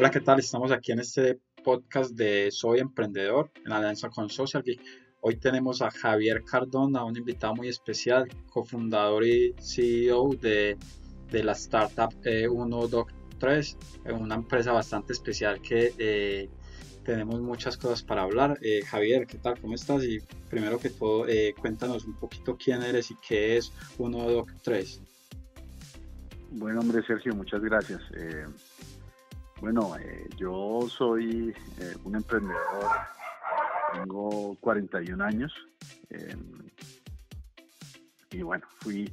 Hola, ¿qué tal? Estamos aquí en este podcast de Soy Emprendedor en alianza con Social. Hoy tenemos a Javier Cardona, un invitado muy especial, cofundador y CEO de, de la startup eh, 1Doc3, eh, una empresa bastante especial que eh, tenemos muchas cosas para hablar. Eh, Javier, ¿qué tal? ¿Cómo estás? Y primero que todo, eh, cuéntanos un poquito quién eres y qué es 1Doc3. Bueno, hombre, Sergio, muchas gracias. Eh, bueno, eh, yo soy eh, un emprendedor, tengo 41 años eh, y bueno, fui,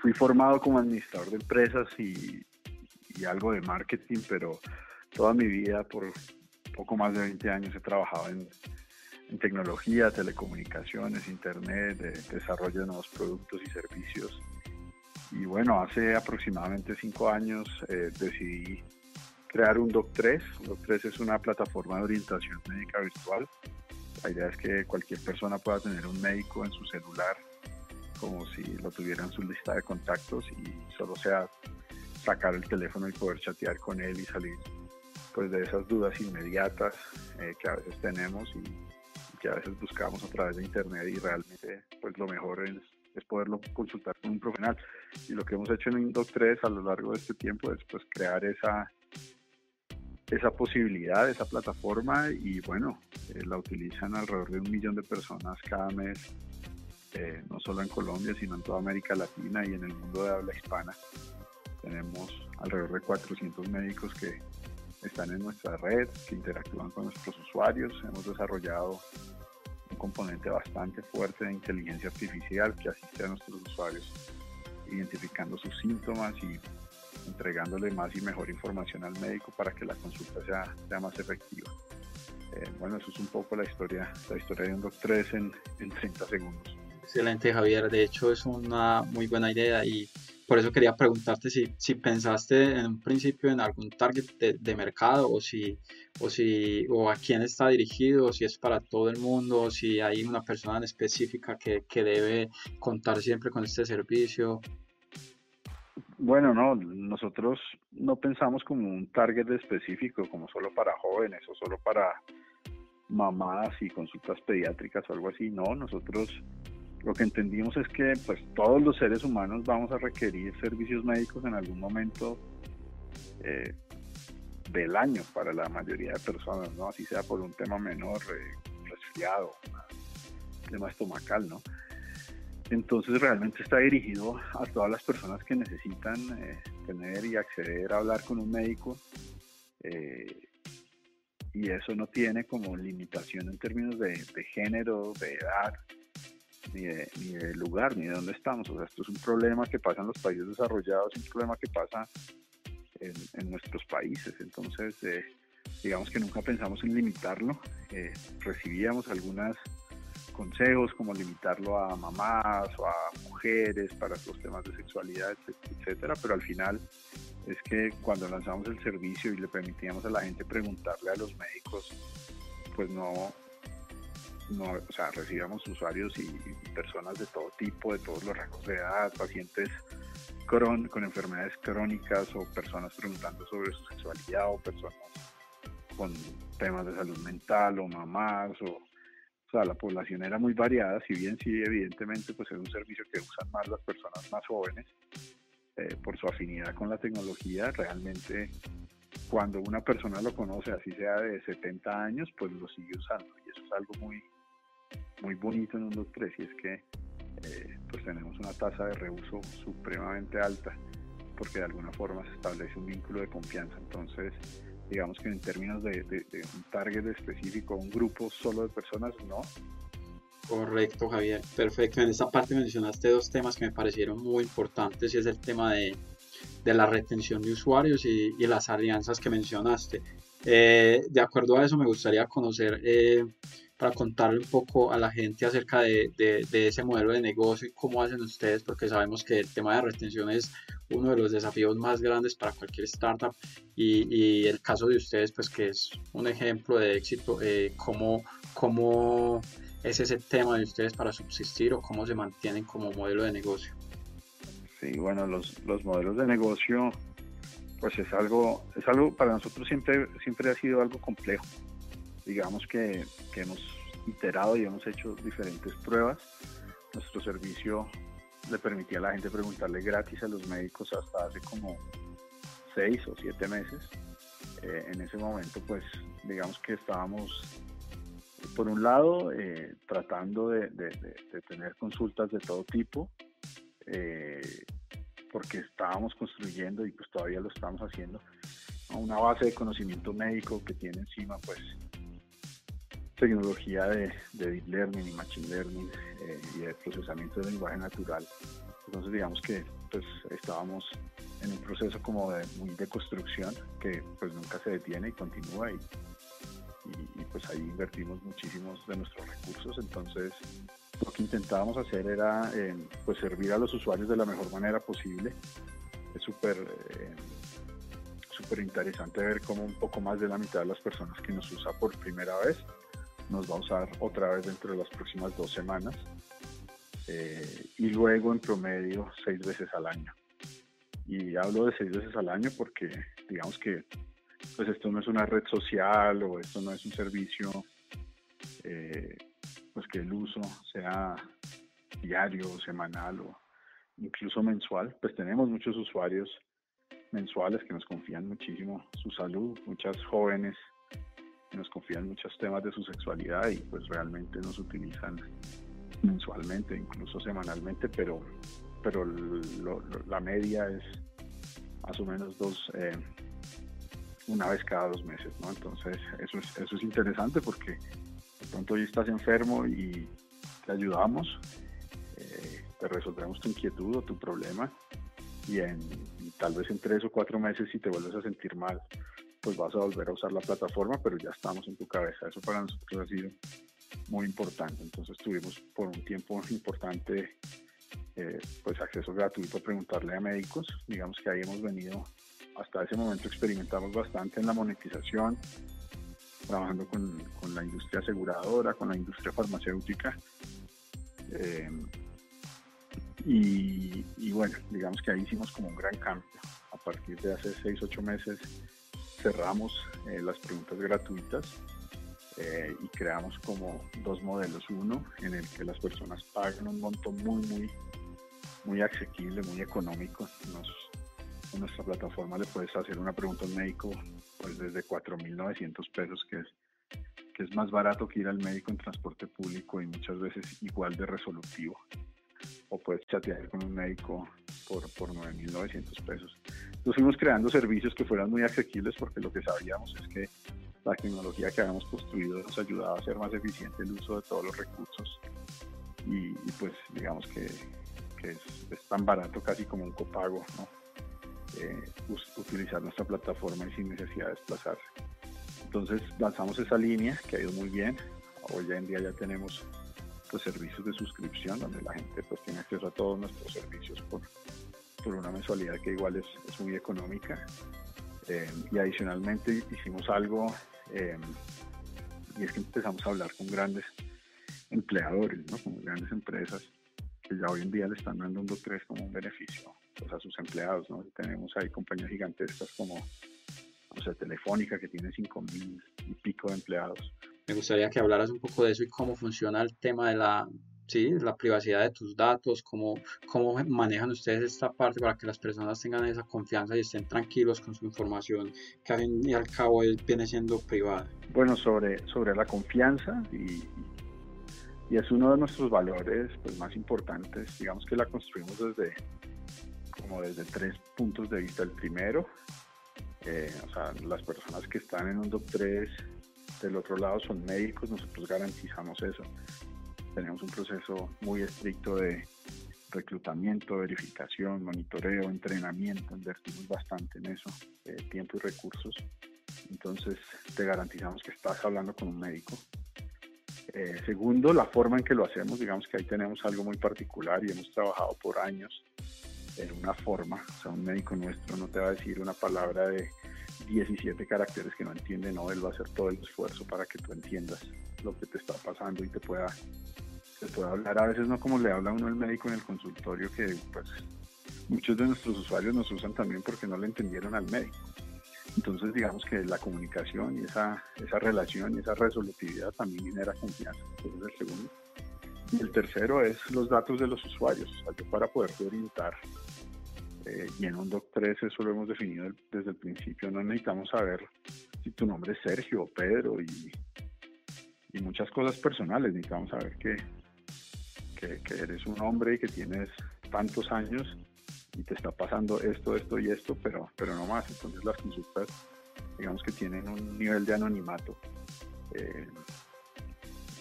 fui formado como administrador de empresas y, algo de marketing, pero toda mi vida, por poco más de 20 años, he trabajado en, tecnología, telecomunicaciones, internet, de, desarrollo de nuevos productos y servicios. Y bueno, hace aproximadamente cinco años eh, decidí crear un Doc3. Doc3 es una plataforma de orientación médica virtual. La idea es que cualquier persona pueda tener un médico en su celular como si lo tuviera en su lista de contactos y solo sea sacar el teléfono y poder chatear con él y salir pues de esas dudas inmediatas eh, que a veces tenemos y, que a veces buscamos a través de internet y realmente pues lo mejor es, es poderlo consultar con un profesional y lo que hemos hecho en Doc3 a lo largo de este tiempo es pues crear esa esa posibilidad, esa plataforma y bueno, eh, la utilizan alrededor de un millón de personas cada mes, eh, no solo en Colombia, sino en toda América Latina y en el mundo de habla hispana. Tenemos alrededor de 400 médicos que están en nuestra red, que interactúan con nuestros usuarios. Hemos desarrollado un componente bastante fuerte de inteligencia artificial que asiste a nuestros usuarios identificando sus síntomas y entregándole más y mejor información al médico para que la consulta sea, sea más efectiva. Eh, bueno, eso es un poco la historia, la historia de un Doc3 en, en 30 segundos. Excelente, Javier. De hecho, es una muy buena idea y por eso quería preguntarte si, si pensaste en un principio en algún target de, de, mercado o si, o si o a quién está dirigido, o si es para todo el mundo, o si hay una persona en específica que, que debe contar siempre con este servicio. Bueno, no, nosotros no pensamos como un target específico, como solo para jóvenes o solo para mamás y consultas pediátricas o algo así. No, nosotros lo que entendimos es que pues todos los seres humanos vamos a requerir servicios médicos en algún momento eh, del año para la mayoría de personas, ¿no? Así sea por un tema menor, eh, resfriado, tema estomacal, ¿no? Entonces realmente está dirigido a todas las personas que necesitan eh, tener y acceder a hablar con un médico. Eh, y eso no tiene como limitación en términos de, género, de edad, ni de, lugar, ni de dónde estamos. O sea, esto es un problema que pasa en los países desarrollados, es un problema que pasa en, en nuestros países. Entonces, eh, digamos que nunca pensamos en limitarlo. recibíamos algunas consejos como limitarlo a mamás o a mujeres para los temas de sexualidad, etcétera, pero al final es que cuando lanzamos el servicio y le permitíamos a la gente preguntarle a los médicos, pues no, no o sea, recibíamos usuarios y, personas de todo tipo, de todos los rangos de edad, pacientes con, con enfermedades crónicas o personas preguntando sobre su sexualidad o personas con temas de salud mental o mamás o sea, la población era muy variada, si bien sí, evidentemente, pues es un servicio que usan más las personas más jóvenes eh, por su afinidad con la tecnología, realmente cuando una persona lo conoce, así sea de 70 años, pues lo sigue usando y eso es algo muy, muy bonito en un Doc3 y es que eh, pues tenemos una tasa de reuso supremamente alta porque de alguna forma se establece un vínculo de confianza, entonces digamos que en términos de, de, de, un target específico, un grupo solo de personas, no. Correcto, Javier. Perfecto. En esta parte mencionaste dos temas que me parecieron muy importantes y es el tema de, de la retención de usuarios y, y, las alianzas que mencionaste. Eh, de acuerdo a eso, me gustaría conocer, eh, para contarle un poco a la gente acerca de, de, de, ese modelo de negocio y cómo hacen ustedes, porque sabemos que el tema de retención es uno de los desafíos más grandes para cualquier startup y, y el caso de ustedes, pues que es un ejemplo de éxito, eh, cómo, cómo es ese tema de ustedes para subsistir o cómo se mantienen como modelo de negocio. Sí, bueno, los, los modelos de negocio pues es algo, es algo para nosotros siempre, siempre ha sido algo complejo. Digamos que, que hemos iterado y hemos hecho diferentes pruebas. Nuestro servicio le permitía a la gente preguntarle gratis a los médicos hasta hace como seis o siete meses. Eh, en ese momento, pues digamos que estábamos, por un lado, eh, tratando de, tener consultas de todo tipo, eh, porque estábamos construyendo y pues todavía lo estamos haciendo, una base de conocimiento médico que tiene encima pues tecnología de, deep learning y machine learning eh, y de procesamiento de lenguaje natural. Entonces digamos que pues estábamos en un proceso como de muy de construcción que pues nunca se detiene y continúa y, y, pues ahí invertimos muchísimos de nuestros recursos. Entonces lo que intentábamos hacer era eh, pues servir a los usuarios de la mejor manera posible. Es súper eh, súper interesante ver cómo un poco más de la mitad de las personas que nos usa por primera vez nos va a usar otra vez dentro de las próximas dos semanas eh, y luego en promedio seis veces al año. Y hablo de seis veces al año porque digamos que pues esto no es una red social o esto no es un servicio eh, pues que el uso sea diario, semanal o incluso mensual, pues tenemos muchos usuarios mensuales que nos confían muchísimo su salud, muchas jóvenes nos confían muchos temas de su sexualidad y pues realmente nos utilizan mensualmente, incluso semanalmente, pero, pero la media es más o menos dos, eh, una vez cada dos meses, ¿no? Entonces eso es, eso es interesante porque de pronto hoy estás enfermo y te ayudamos, eh, te resolvemos tu inquietud o tu problema y, en, y tal vez en tres o cuatro meses si te vuelves a sentir mal, pues vas a volver a usar la plataforma, pero ya estamos en tu cabeza. Eso para nosotros ha sido muy importante. Entonces tuvimos por un tiempo importante eh, pues acceso gratuito a preguntarle a médicos. Digamos que ahí hemos venido, hasta ese momento experimentamos bastante en la monetización, trabajando con, con la industria aseguradora, con la industria farmacéutica. Eh, y, bueno, digamos que ahí hicimos como un gran cambio. A partir de hace 6, 8 meses cerramos eh, las preguntas gratuitas eh, y creamos como dos modelos. Uno en el que las personas pagan un monto muy, muy, muy asequible, muy económico. en nuestra plataforma le puedes hacer una pregunta al médico pues desde 4.900 pesos, que es, que es más barato que ir al médico en transporte público y muchas veces igual de resolutivo. O puedes chatear con un médico por, por 9.900 pesos. Entonces fuimos creando servicios que fueran muy asequibles porque lo que sabíamos es que la tecnología que habíamos construido nos ayudaba a hacer más eficiente el uso de todos los recursos y, pues digamos que, es, tan barato casi como un copago, ¿no? Eh, utilizar nuestra plataforma y sin necesidad de desplazarse. Entonces lanzamos esa línea que ha ido muy bien. Hoy en día ya tenemos servicios de suscripción donde la gente pues tiene acceso a todos nuestros servicios por, por una mensualidad que igual es, muy económica. Eh, y adicionalmente hicimos algo, eh, y es que empezamos a hablar con grandes empleadores, ¿no? con grandes empresas que ya hoy en día le están dando un 3 como un beneficio pues, a sus empleados. ¿no? Tenemos ahí compañías gigantescas como o sea, Telefónica, que tiene 5 mil y pico de empleados. Me gustaría que hablaras un poco de eso y cómo funciona el tema de la ¿sí? la privacidad de tus datos, cómo, cómo manejan ustedes esta parte para que las personas tengan esa confianza y estén tranquilos con su información que al fin y al cabo viene siendo privada. Bueno, sobre, sobre la confianza y, y es uno de nuestros valores pues, más importantes, digamos que la construimos desde como desde tres puntos de vista. El primero, eh, o sea, las personas que están en un DOC3 del otro lado son médicos, nosotros garantizamos eso tenemos un proceso muy estricto de reclutamiento, verificación, monitoreo, entrenamiento, invertimos bastante en eso, eh, tiempo y recursos. Entonces te garantizamos que estás hablando con un médico. Eh, segundo, la forma en que lo hacemos, digamos que ahí tenemos algo muy particular y hemos trabajado por años en una forma, o sea, un médico nuestro no te va a decir una palabra de 17 caracteres que no entiende, no, él va a hacer todo el esfuerzo para que tú entiendas lo que te está pasando y te pueda, te pueda hablar. A veces no como le habla uno el médico en el consultorio, que pues muchos de nuestros usuarios nos usan también porque no le entendieron al médico. Entonces, digamos que la comunicación y esa, esa relación y esa resolutividad también genera confianza. Ese es el segundo. Y el tercero es los datos de los usuarios. para poder orientar, eh, y en un Doc 3 eso lo hemos definido desde el principio, no necesitamos saber si tu nombre es Sergio o Pedro y, y muchas cosas personales. Necesitamos saber que, que, que eres un hombre y que tienes tantos años y te está pasando esto, esto y esto, pero, pero no más. Entonces las consultas, digamos que tienen un nivel de anonimato. Eh,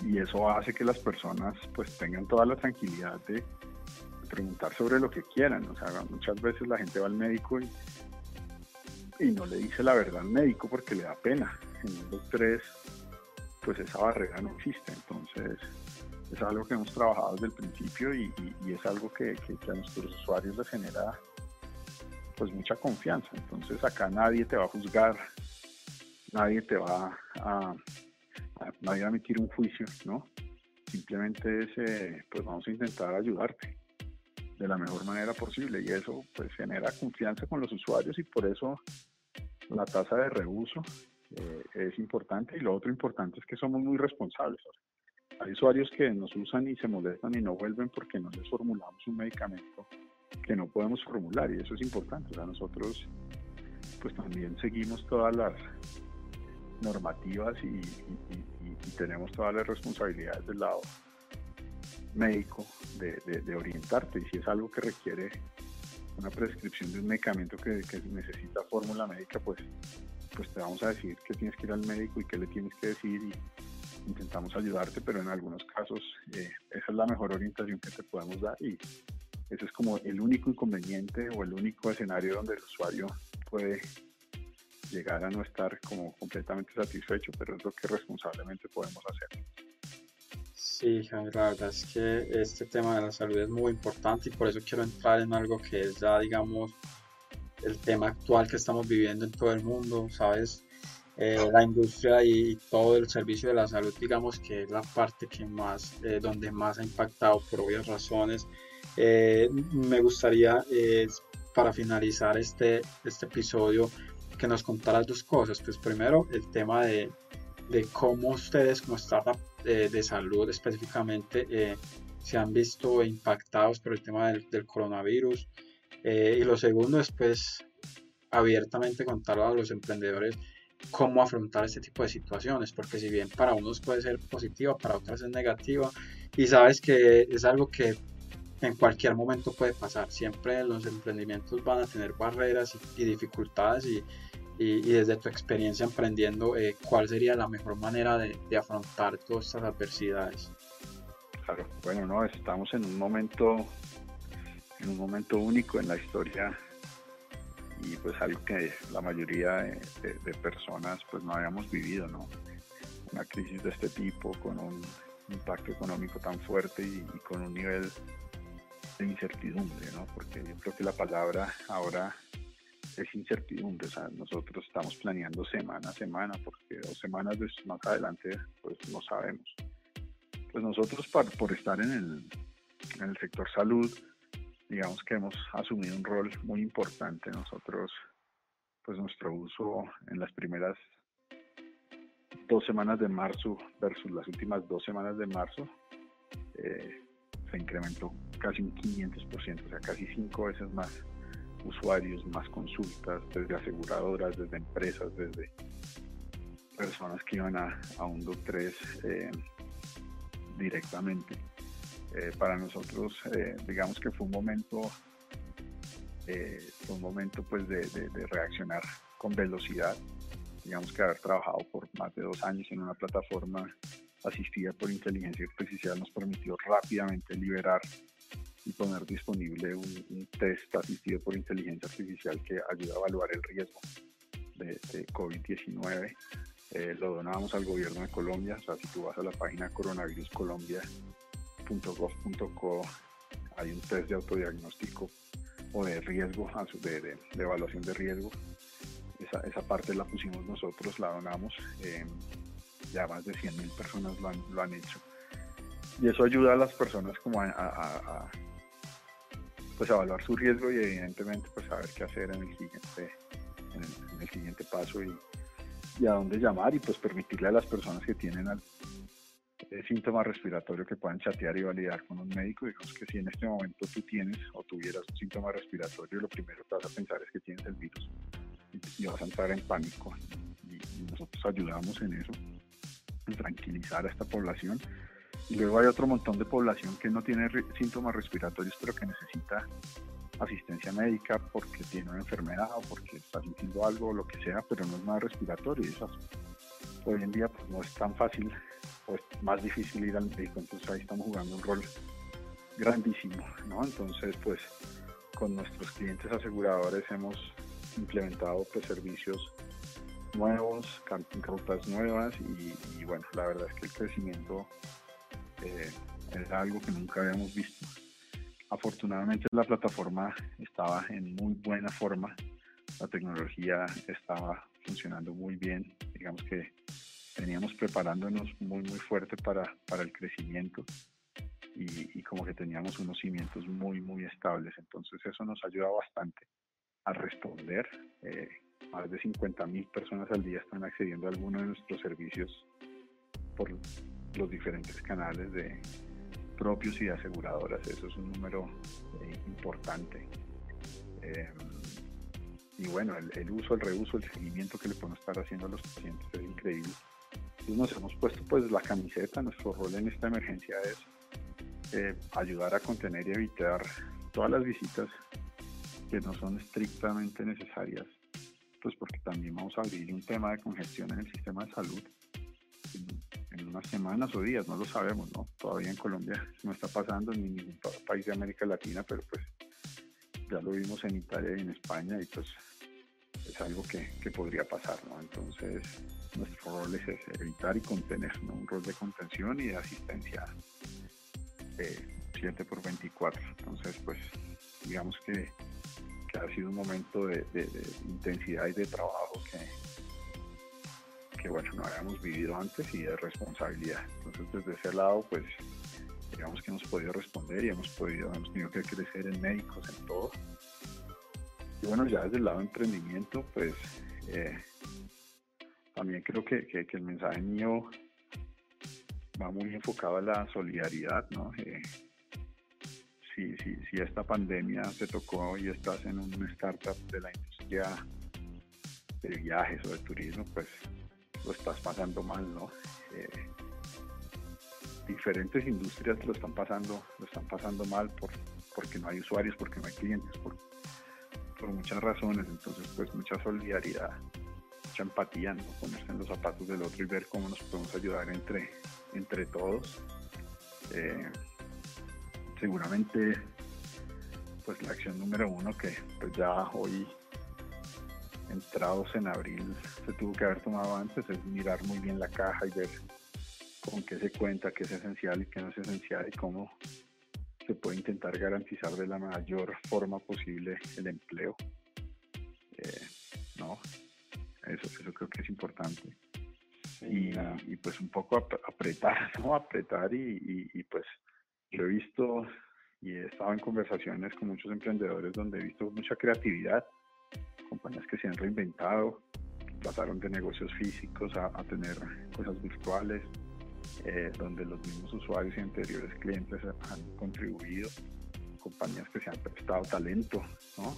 y eso hace que las personas pues tengan toda la tranquilidad de, preguntar sobre lo que quieran. O sea, muchas veces la gente va al médico y, y no le dice la verdad al médico porque le da pena. En los tres, pues esa barrera no existe. Entonces, es algo que hemos trabajado desde el principio y, es algo que, a nuestros usuarios les genera pues mucha confianza. Entonces acá nadie te va a juzgar, nadie te va a, nadie a emitir un juicio, ¿no? Simplemente es, eh, pues vamos a intentar ayudarte de la mejor manera posible y eso pues genera confianza con los usuarios y por eso la tasa de reuso eh, es importante y lo otro importante es que somos muy responsables. Hay usuarios que nos usan y se molestan y no vuelven porque no les formulamos un medicamento que no podemos formular y eso es importante. O sea, nosotros pues también seguimos todas las normativas y, tenemos todas las responsabilidades del lado médico de, orientarte y si es algo que requiere una prescripción de un medicamento que, necesita fórmula médica, pues, pues te vamos a decir que tienes que ir al médico y qué le tienes que decir y, intentamos ayudarte, pero en algunos casos eh, esa es la mejor orientación que te podemos dar y ese es como el único inconveniente o el único escenario donde el usuario puede llegar a no estar como completamente satisfecho, pero es lo que responsablemente podemos hacer. Sí, la verdad es que este tema de la salud es muy importante y por eso quiero entrar en algo que es ya, digamos, el tema actual que estamos viviendo en todo el mundo, ¿sabes? Eh, la industria y todo el servicio de la salud, digamos que es la parte que más, eh, donde más ha impactado por obvias razones. Eh, me gustaría, para finalizar este, este episodio, que nos contaras dos cosas. Pues primero, el tema de, de cómo ustedes como startup de salud específicamente se han visto impactados por el tema del, del coronavirus. y lo segundo es pues abiertamente contar a los emprendedores cómo afrontar este tipo de situaciones, porque si bien para unos puede ser positiva, para otras es negativa, y sabes que es algo que en cualquier momento puede pasar, siempre los emprendimientos van a tener barreras y, dificultades y, y, desde tu experiencia emprendiendo, eh, ¿cuál sería la mejor manera de, de afrontar todas estas adversidades? Claro, bueno, no, estamos en un momento, en un momento único en la historia y pues algo que la mayoría de, personas pues no habíamos vivido, ¿no? Una crisis de este tipo con un impacto económico tan fuerte y, con un nivel de incertidumbre, ¿no? Porque yo creo que la palabra ahora es incertidumbre, o sea, nosotros estamos planeando semana a semana porque dos semanas más adelante pues no sabemos. Pues nosotros por estar en el, en el sector salud, digamos que hemos asumido un rol muy importante nosotros, pues nuestro uso en las primeras dos semanas de marzo versus las últimas dos semanas de marzo eh, se incrementó casi un 500%, o sea, casi cinco veces más usuarios, más consultas desde aseguradoras, desde empresas, desde personas que iban a, a un 2-3 eh, directamente. Eh, para nosotros, eh, digamos que fue un momento, eh, un momento pues de, reaccionar con velocidad. Digamos que haber trabajado por más de dos años en una plataforma asistida por inteligencia artificial nos permitió rápidamente liberar y poner disponible un, test asistido por inteligencia artificial que ayuda a evaluar el riesgo de, COVID-19. lo donábamos al gobierno de Colombia, o sea, si tú vas a la página Coronavirus Colombia, .gov.co hay un test de autodiagnóstico o de riesgo, de, de, evaluación de riesgo. Esa, esa, parte la pusimos nosotros, la donamos. Em, ya más de 100.000 personas lo han, lo han, hecho. Y eso ayuda a las personas como a, pues evaluar su riesgo y evidentemente pues saber qué hacer en el siguiente, en el, siguiente paso y, y, a dónde llamar y pues permitirle a las personas que tienen al, eh, síntoma respiratorio que puedan chatear y validar con un médico. Digamos que si en este momento tú tienes o tuvieras un síntoma respiratorio, lo primero que vas a pensar es que tienes el virus y, vas a entrar en pánico. Y, nosotros ayudamos en eso, en tranquilizar a esta población. Y luego hay otro montón de población que no tiene síntomas respiratorios, pero que necesita asistencia médica porque tiene una enfermedad o porque está sintiendo algo o lo que sea, pero no es nada respiratorio. Eso hoy en día pues, no es tan fácil pues más difícil ir al médico, entonces ahí estamos jugando un rol grandísimo, ¿no? Entonces, pues con nuestros clientes aseguradores hemos implementado pues servicios nuevos, rutas nuevas y, bueno, la verdad es que el crecimiento eh, es algo que nunca habíamos visto. Afortunadamente la plataforma estaba en muy buena forma, la tecnología estaba funcionando muy bien, digamos que veníamos preparándonos muy, muy fuerte para, para el crecimiento y, como que teníamos unos cimientos muy, muy estables. Entonces eso nos ayuda bastante a responder. Eh, más de 50 mil personas al día están accediendo a alguno de nuestros servicios por los diferentes canales de propios y de aseguradoras. Eso es un número eh, importante. Eh, y bueno, el, uso, el reuso, el seguimiento que le podemos estar haciendo a los pacientes es increíble nos hemos puesto pues la camiseta, nuestro rol en esta emergencia es eh, ayudar a contener y evitar todas las visitas que no son estrictamente necesarias, pues porque también vamos a abrir un tema de congestión en el sistema de salud en, unas semanas o días, no lo sabemos, ¿no? Todavía en Colombia no está pasando ni en ningún país de América Latina, pero pues ya lo vimos en Italia y en España y pues es algo que, que podría pasar, ¿no? Entonces, nuestro rol es evitar y contener, ¿no? Un rol de contención y de asistencia eh, 7 por 24. Entonces, pues, digamos que, que ha sido un momento de, de, intensidad y de trabajo que, que, bueno, no habíamos vivido antes y de responsabilidad. Entonces, desde ese lado, pues, digamos que hemos podido responder y hemos podido, hemos tenido que crecer en médicos, en todo y bueno, ya desde el lado de emprendimiento, pues eh, también creo que, el mensaje mío va muy enfocado a la solidaridad, ¿no? Eh, si, si, si, esta pandemia te tocó y estás en una startup de la industria de viajes o de turismo, pues lo estás pasando mal, ¿no? Eh, diferentes industrias lo están pasando, lo están pasando mal por, porque no hay usuarios, porque no hay clientes, por, muchas razones, entonces pues mucha solidaridad, mucha empatía, ¿no? ponerse en los zapatos del otro y ver cómo nos podemos ayudar entre, entre todos. Eh, seguramente pues la acción número uno que pues ya hoy entrados en abril se tuvo que haber tomado antes es mirar muy bien la caja y ver con qué se cuenta, qué es esencial y qué no es esencial y cómo se puede intentar garantizar de la mayor forma posible el empleo. Eh, ¿no? Eso, eso creo que es importante. y, pues un poco apretar, ¿no? Apretar y, y, pues yo he visto y he estado en conversaciones con muchos emprendedores donde he visto mucha creatividad, compañías que se han reinventado, pasaron de negocios físicos a, a tener cosas virtuales, eh, donde los mismos usuarios y anteriores clientes han contribuido, compañías que se han prestado talento, ¿no?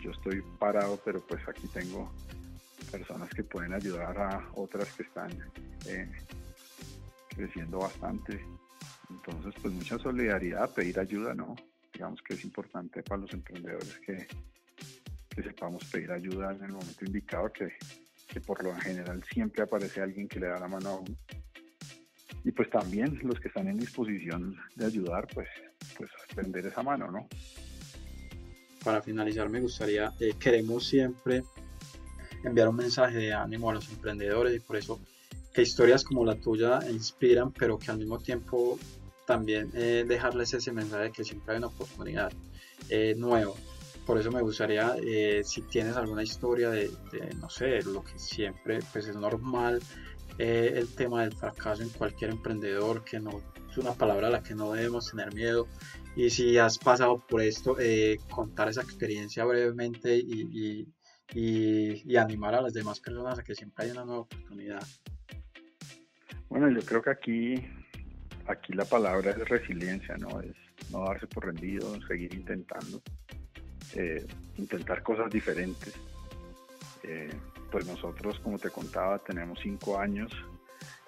yo estoy parado, pero pues aquí tengo personas que pueden ayudar a otras que están eh, creciendo bastante. Entonces, pues mucha solidaridad, pedir ayuda, ¿no? Digamos que es importante para los emprendedores que, que sepamos pedir ayuda en el momento indicado, que, que por lo general siempre aparece alguien que le da la mano a uno y pues también los que están en disposición de ayudar, pues, pues extender esa mano, ¿no? Para finalizar, me gustaría, eh, queremos siempre enviar un mensaje de ánimo a los emprendedores y por eso que historias como la tuya inspiran, pero que al mismo tiempo también eh, dejarles ese mensaje de que siempre hay una oportunidad eh, nueva. Por eso me gustaría, si tienes alguna historia de, de, no sé, lo que siempre pues es normal eh, el tema del fracaso en cualquier emprendedor, que no es una palabra a la que no debemos tener miedo. Y si has pasado por esto, eh, contar esa experiencia brevemente y, y, y, animar a las demás personas a que siempre hay una nueva oportunidad. Bueno, yo creo que aquí, aquí la palabra es resiliencia, ¿no? Es no darse por rendido, seguir intentando, eh, intentar cosas diferentes. Eh, pues nosotros, como te contaba, tenemos cinco años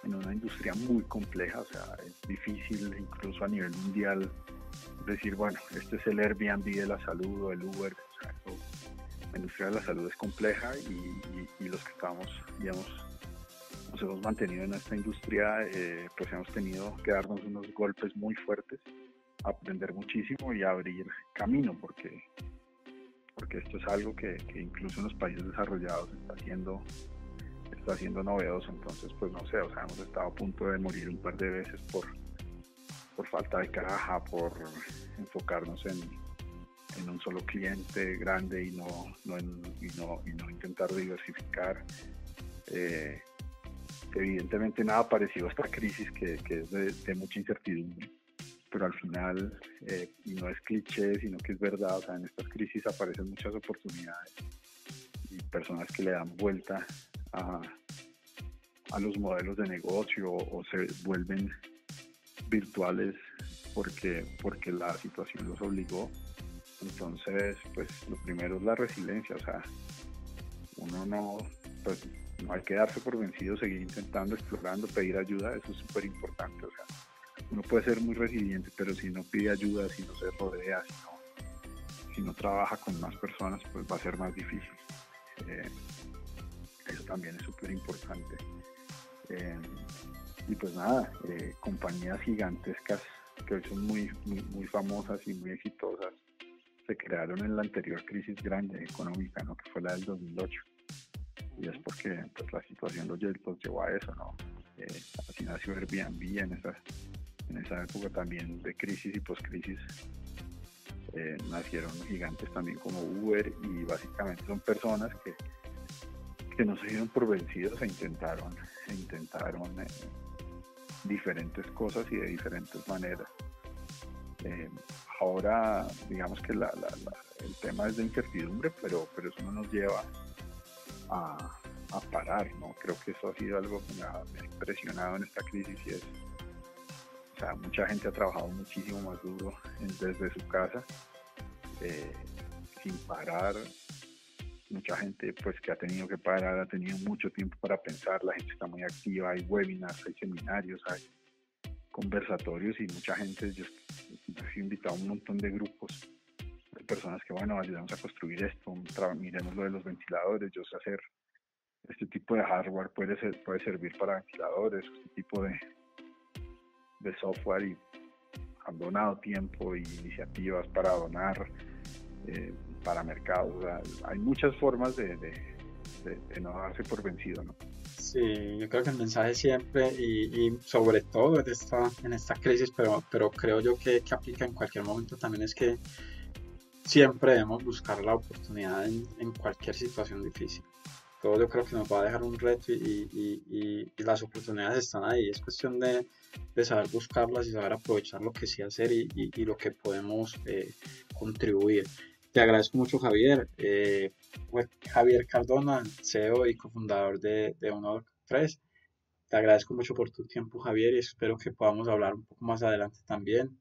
en una industria muy compleja, o sea, es difícil incluso a nivel mundial decir, bueno, este es el Airbnb de la salud o el Uber, o sea, la industria de la salud es compleja y, los que estamos, digamos, nos hemos mantenido en esta industria, eh, pues hemos tenido que darnos unos golpes muy fuertes, aprender muchísimo y abrir camino, porque porque esto es algo que, incluso en los países desarrollados está haciendo está siendo novedoso, entonces pues no sé, o sea, hemos estado a punto de morir un par de veces por, por falta de caja, por enfocarnos en, en un solo cliente grande y no, no, y no, y no intentar diversificar. Eh, evidentemente nada parecido a esta crisis que, que es de, de mucha incertidumbre pero al final, eh, no es cliché, sino que es verdad, o sea, en estas crisis aparecen muchas oportunidades y personas que le dan vuelta a, a los modelos de negocio o, se vuelven virtuales porque, porque la situación los obligó. Entonces, pues lo primero es la resiliencia, o sea, uno no, pues, no hay que darse por vencido, seguir intentando, explorando, pedir ayuda, eso es súper importante, o sea, uno puede ser muy resiliente, pero si no pide ayuda, si no se rodea, si no, si no trabaja con más personas, pues va a ser más difícil. Eh, eso también es súper importante. Eh, y pues nada, eh, compañías gigantescas que hoy son muy, muy, famosas y muy exitosas, se crearon en la anterior crisis grande económica, ¿no? que fue la del 2008. Y es porque pues, la situación los, llevó a eso, ¿no? así nació Airbnb en esas en esa época también de crisis y postcrisis eh, nacieron gigantes también como Uber y básicamente son personas que, que no se dieron por vencidos e intentaron, e intentaron eh, diferentes cosas y de diferentes maneras. Eh, ahora digamos que la, el tema es de incertidumbre, pero, pero eso no nos lleva a, a parar, ¿no? Creo que eso ha sido algo que me ha impresionado en esta crisis y es mucha gente ha trabajado muchísimo más duro desde su casa, eh, sin parar. Mucha gente pues que ha tenido que parar, ha tenido mucho tiempo para pensar, la gente está muy activa, hay webinars, hay seminarios, hay conversatorios y mucha gente, yo, he invitado a un montón de grupos de personas que bueno, ayudamos a construir esto, miremos lo de los ventiladores, yo sé hacer este tipo de hardware puede, puede servir para ventiladores, este tipo de, de software y han donado tiempo y iniciativas para donar eh, para mercados. hay muchas formas de, no darse por vencido, ¿no? Sí, yo creo que el mensaje siempre y, sobre todo en esta, en esta crisis, pero, pero creo yo que, que aplica en cualquier momento también es que siempre debemos buscar la oportunidad en, en cualquier situación difícil todo yo creo que nos va a dejar un reto y, y, y, las oportunidades están ahí. Es cuestión de, de, saber buscarlas y saber aprovechar lo que sí hacer y, lo que podemos eh, contribuir. Te agradezco mucho, Javier. Eh, Javier Cardona, CEO y cofundador de, de 123. Te agradezco mucho por tu tiempo, Javier, y espero que podamos hablar un poco más adelante también.